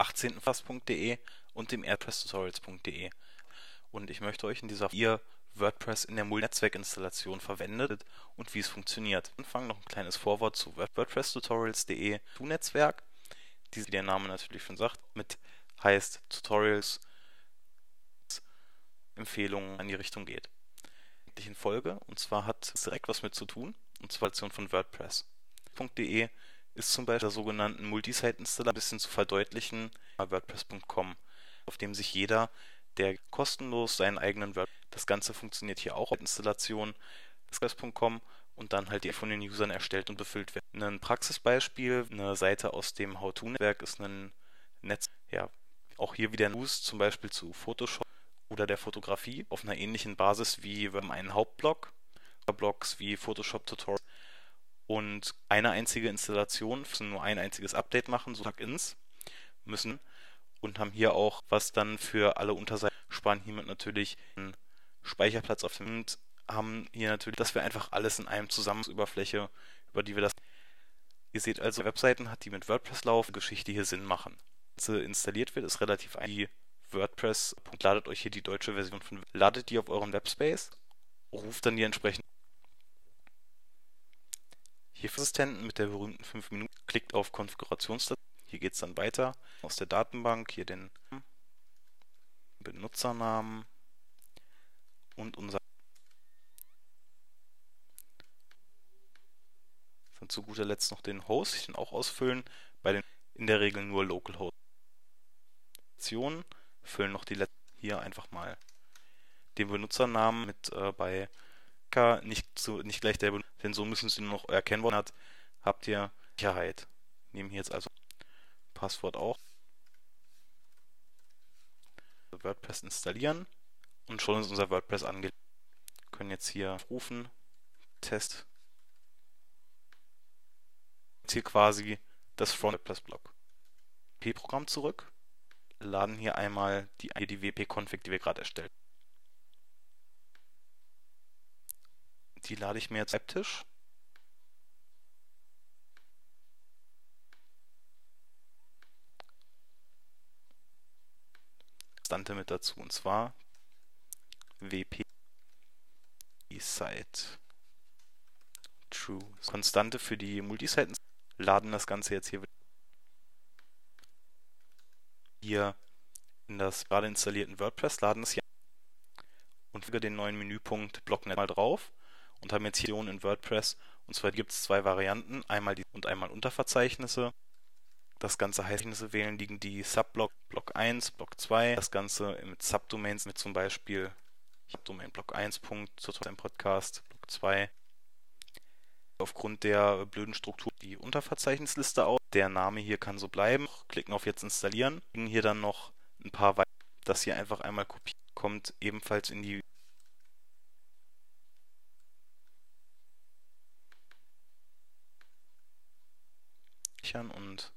18fass.de und dem airpresstutorials.de. Und ich möchte euch in dieser ihr WordPress in der Multinetzwerkinstallation verwendet und wie es funktioniert. Anfang noch ein kleines Vorwort zu WordPress-Tutorials.de Tu-Netzwerk, die, wie der Name natürlich schon sagt, mit heißt Tutorials Empfehlungen in die Richtung geht. In Folge und zwar hat es direkt was mit zu tun und zwar von WordPress. Ist zum Beispiel der sogenannten Multisite-Installer ein bisschen zu verdeutlichen WordPress.com, auf dem sich jeder, der kostenlos seinen eigenen WordPress, das Ganze funktioniert hier auch auf Installation WordPress.com und dann halt die von den Usern erstellt und befüllt wird. Ein Praxisbeispiel, eine Seite aus dem How-To-Netzwerk ist ein Netz, ja, auch hier wieder News, zum Beispiel zu Photoshop oder der Fotografie auf einer ähnlichen Basis wie einen Hauptblog, Blogs wie Photoshop Tutorials und eine einzige Installation, müssen nur ein einziges Update machen, so Plugins müssen und haben hier auch was dann für alle Unterseiten, sparen hiermit natürlich einen Speicherplatz auf dem haben hier natürlich, dass wir einfach alles in einem Zusammenüberfläche, über die wir das Ihr seht also, Webseiten hat, die mit WordPress laufen, Geschichte hier Sinn machen. Sie installiert wird, ist relativ einfach. WordPress, ladet euch hier die deutsche Version von, ladet die auf euren Webspace, ruft dann die entsprechenden hier für Assistenten mit der berühmten 5 Minuten, klickt auf Konfigurationsdatei. Hier geht es dann weiter aus der Datenbank, hier den Benutzernamen und unser dann zu guter Letzt noch den Host, ich den auch ausfüllen, bei den in der Regel nur Localhost. Füllen noch die letzten hier einfach mal den Benutzernamen mit äh, bei nicht, zu, nicht gleich der denn so müssen Sie nur noch euer Kennwort hat, habt ihr Sicherheit. Nehmen hier jetzt also Passwort auch. WordPress installieren und schon ist unser WordPress angelegt. Können jetzt hier rufen, Test. Jetzt hier quasi das Front WordPress Block. P-Programm zurück, laden hier einmal die, die WP-Config, die wir gerade erstellt Die lade ich mir jetzt Schreibtisch. Konstante mit dazu und zwar wp site true. Konstante für die Multisite laden das Ganze jetzt hier hier in das gerade installierten WordPress laden es hier und füge den neuen Menüpunkt Blocknet mal drauf und haben jetzt hier in WordPress. Und zwar gibt es zwei Varianten, einmal die und einmal Unterverzeichnisse. Das Ganze heißt, wählen liegen die Subblock Block 1, Block 2. Das Ganze mit Subdomains mit zum Beispiel Subdomain Block 1. Tutorial Podcast Block 2. Aufgrund der blöden Struktur die Unterverzeichnisliste aus. Der Name hier kann so bleiben. Klicken auf jetzt installieren. Hier dann noch ein paar weitere. Das hier einfach einmal kopiert kommt ebenfalls in die speichern und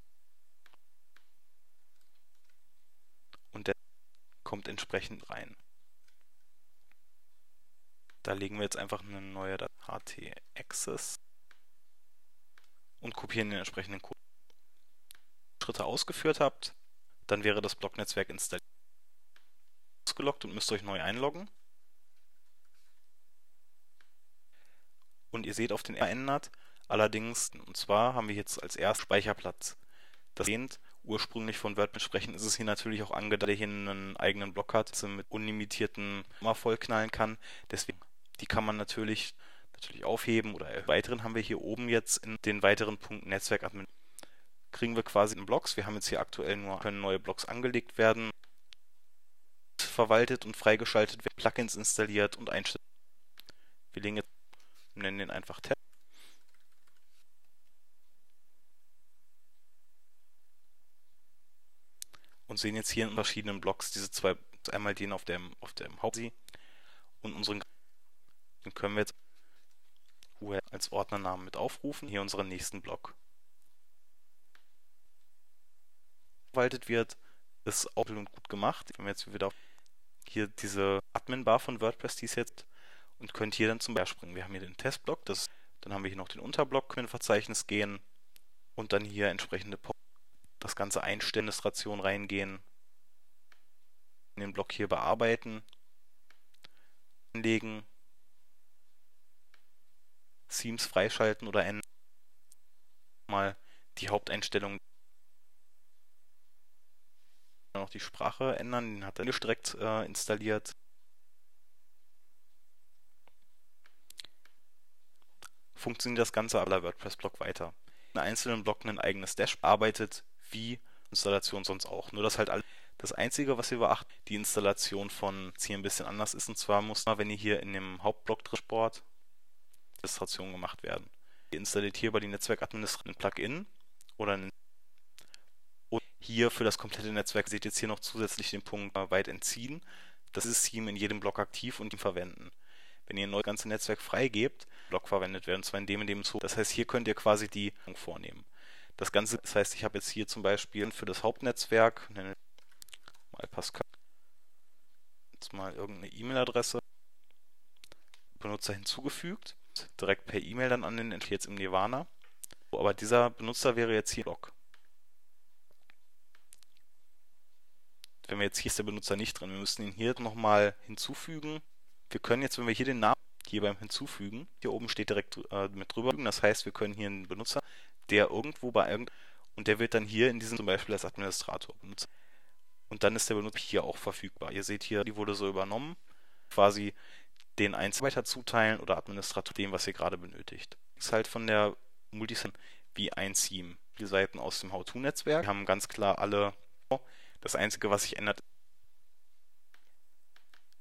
und der kommt entsprechend rein. Da legen wir jetzt einfach eine neue ht-access und kopieren den entsprechenden Code. Schritte ausgeführt habt, dann wäre das Blocknetzwerk installiert. Ausgeloggt und müsst euch neu einloggen. Und ihr seht auf den verändert, Allerdings, und zwar haben wir jetzt als erst Speicherplatz. Das lehnt ursprünglich von WordPress sprechen, ist es hier natürlich auch angedacht, der hier einen eigenen Block hat, mit unlimitierten mal vollknallen kann. Deswegen, die kann man natürlich, natürlich aufheben oder weiteren haben wir hier oben jetzt in den weiteren Punkten Netzwerkadmin. Kriegen wir quasi in Blocks. Wir haben jetzt hier aktuell nur, können neue Blocks angelegt werden, verwaltet und freigeschaltet werden, Plugins installiert und einstellt. Wir legen jetzt, nennen den einfach Test. Und sehen jetzt hier in verschiedenen Blocks diese zwei, einmal den auf dem, auf dem Hauptsie und unseren, den können wir jetzt als Ordnernamen mit aufrufen, hier unseren nächsten Block. Verwaltet wird, ist auch und gut gemacht. Wenn wir jetzt wieder auf hier diese Admin-Bar von WordPress, die ist jetzt und könnt hier dann zum Beispiel springen. Wir haben hier den Testblock, das, dann haben wir hier noch den Unterblock, können Verzeichnis gehen und dann hier entsprechende das das ganze Einstellungsration reingehen, in den Block hier bearbeiten, anlegen, Themes freischalten oder ändern. Mal die Haupteinstellung noch die Sprache ändern, den hat er direkt äh, installiert. Funktioniert das Ganze aber WordPress-Blog weiter. In einzelnen Blocken ein eigenes Dash arbeitet, wie Installation sonst auch. Nur dass halt alle das Einzige, was ihr beachtet, die Installation von hier ein bisschen anders ist. Und zwar muss man, wenn ihr hier in dem Hauptblock drin Sport Administration gemacht werden. Ihr installiert hier bei den Netzwerkadministratoren ein Plugin oder ein und hier für das komplette Netzwerk seht ihr jetzt hier noch zusätzlich den Punkt weit entziehen. Das ist Theme in jedem Block aktiv und ihn verwenden. Wenn ihr ein neues ganze Netzwerk freigebt, Block verwendet werden, zwar in dem in dem Zug. Das heißt, hier könnt ihr quasi die vornehmen. Das Ganze, das heißt, ich habe jetzt hier zum Beispiel für das Hauptnetzwerk mal Pascal jetzt mal irgendeine E-Mail-Adresse Benutzer hinzugefügt, direkt per E-Mail dann an den jetzt im Nirvana. Aber dieser Benutzer wäre jetzt hier Block. wenn wir jetzt hier ist der Benutzer nicht drin, wir müssen ihn hier nochmal hinzufügen. Wir können jetzt, wenn wir hier den Namen hier beim Hinzufügen, hier oben steht direkt äh, mit drüber, das heißt, wir können hier einen Benutzer, der irgendwo bei irgend und der wird dann hier in diesem zum Beispiel als Administrator benutzt. Und dann ist der Benutzer hier auch verfügbar. Ihr seht hier, die wurde so übernommen, quasi den Einzelweiter zuteilen oder Administrator dem, was ihr gerade benötigt. Das ist halt von der Multisim wie ein Theme. Die Seiten aus dem How-To-Netzwerk haben ganz klar alle das Einzige, was sich ändert,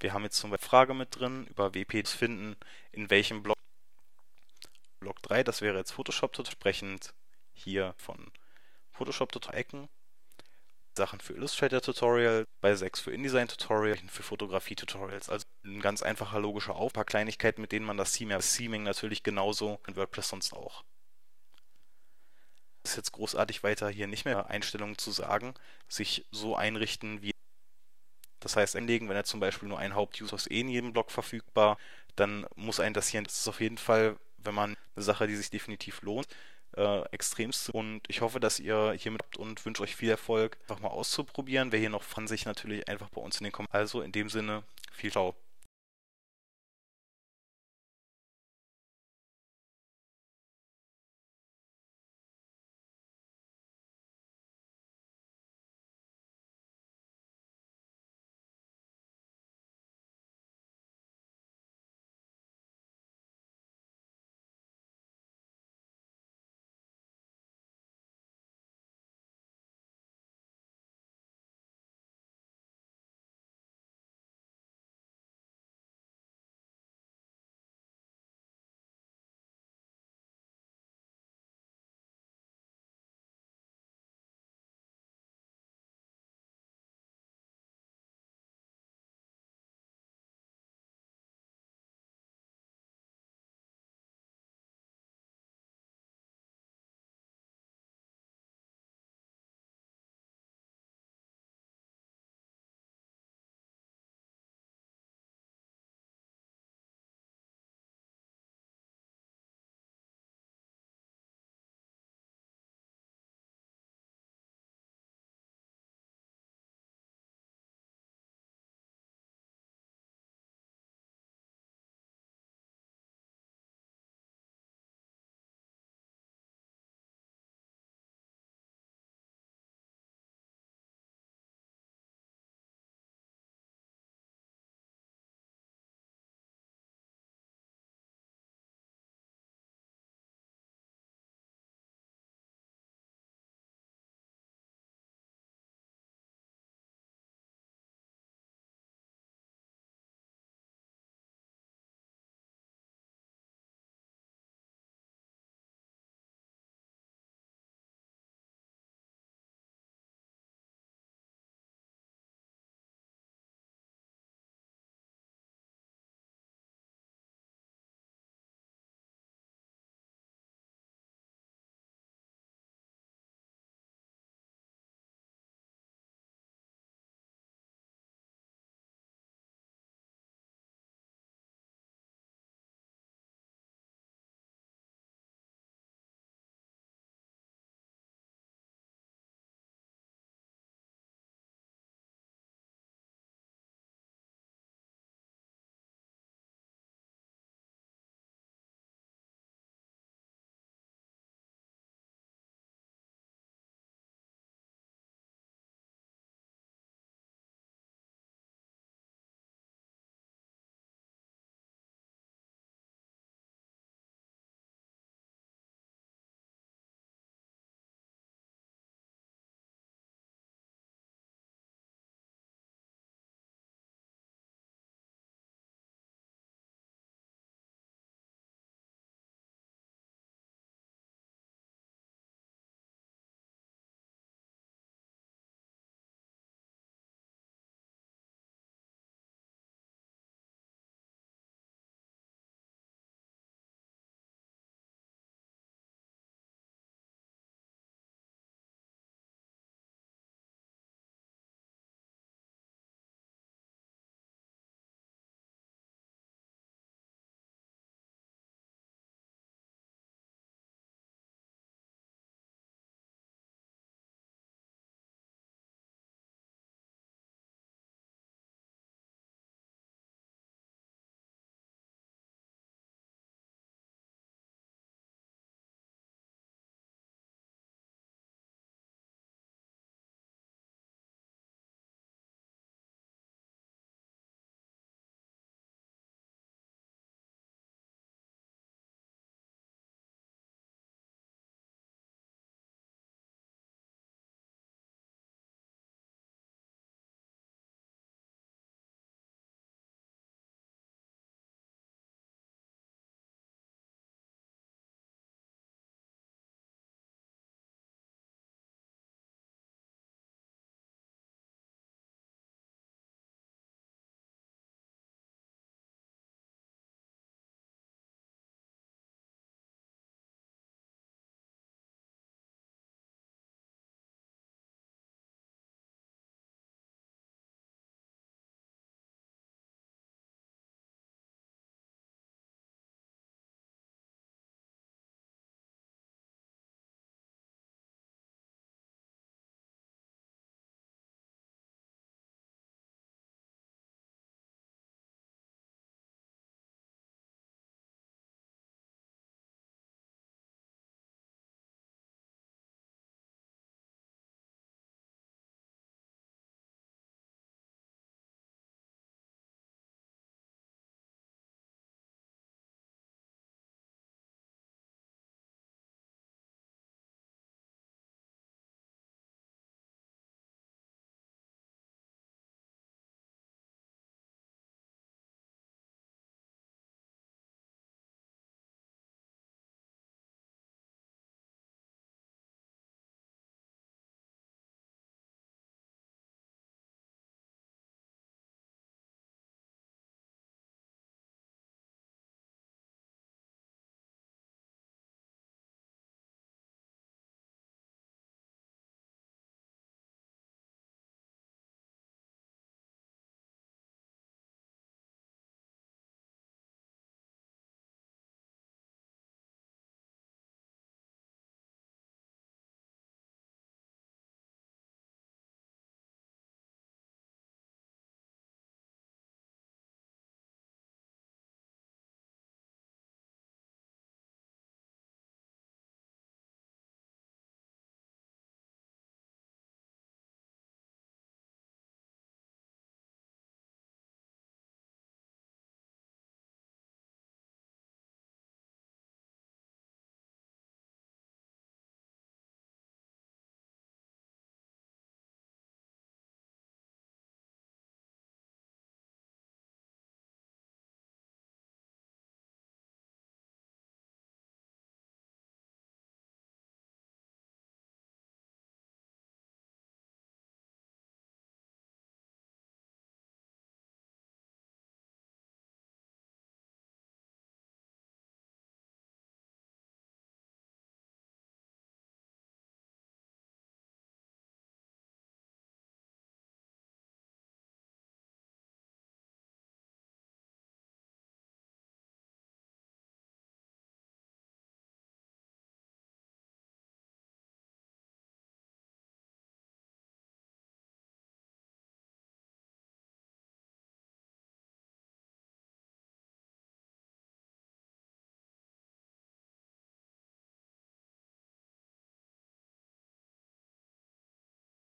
wir haben jetzt zum Beispiel Frage mit drin, über WP finden, in welchem Block. Block 3, das wäre jetzt Photoshop entsprechend hier von Photoshop Ecken. Sachen für Illustrator Tutorial, bei 6 für InDesign Tutorial, für Fotografie Tutorials. Also ein ganz einfacher logischer Auf, ein paar Kleinigkeiten, mit denen man das Theme, das Theming natürlich genauso in WordPress sonst auch ist jetzt großartig weiter hier nicht mehr Einstellungen zu sagen, sich so einrichten wie. Das heißt, einlegen, wenn er zum Beispiel nur ein Hauptuser ist, eh in jedem Block verfügbar, dann muss ein das hier, das ist auf jeden Fall, wenn man eine Sache, die sich definitiv lohnt, äh, extremst. Und ich hoffe, dass ihr hiermit habt und wünsche euch viel Erfolg, einfach mal auszuprobieren. Wer hier noch von sich natürlich einfach bei uns in den Kommentaren. Also in dem Sinne, viel Ciao.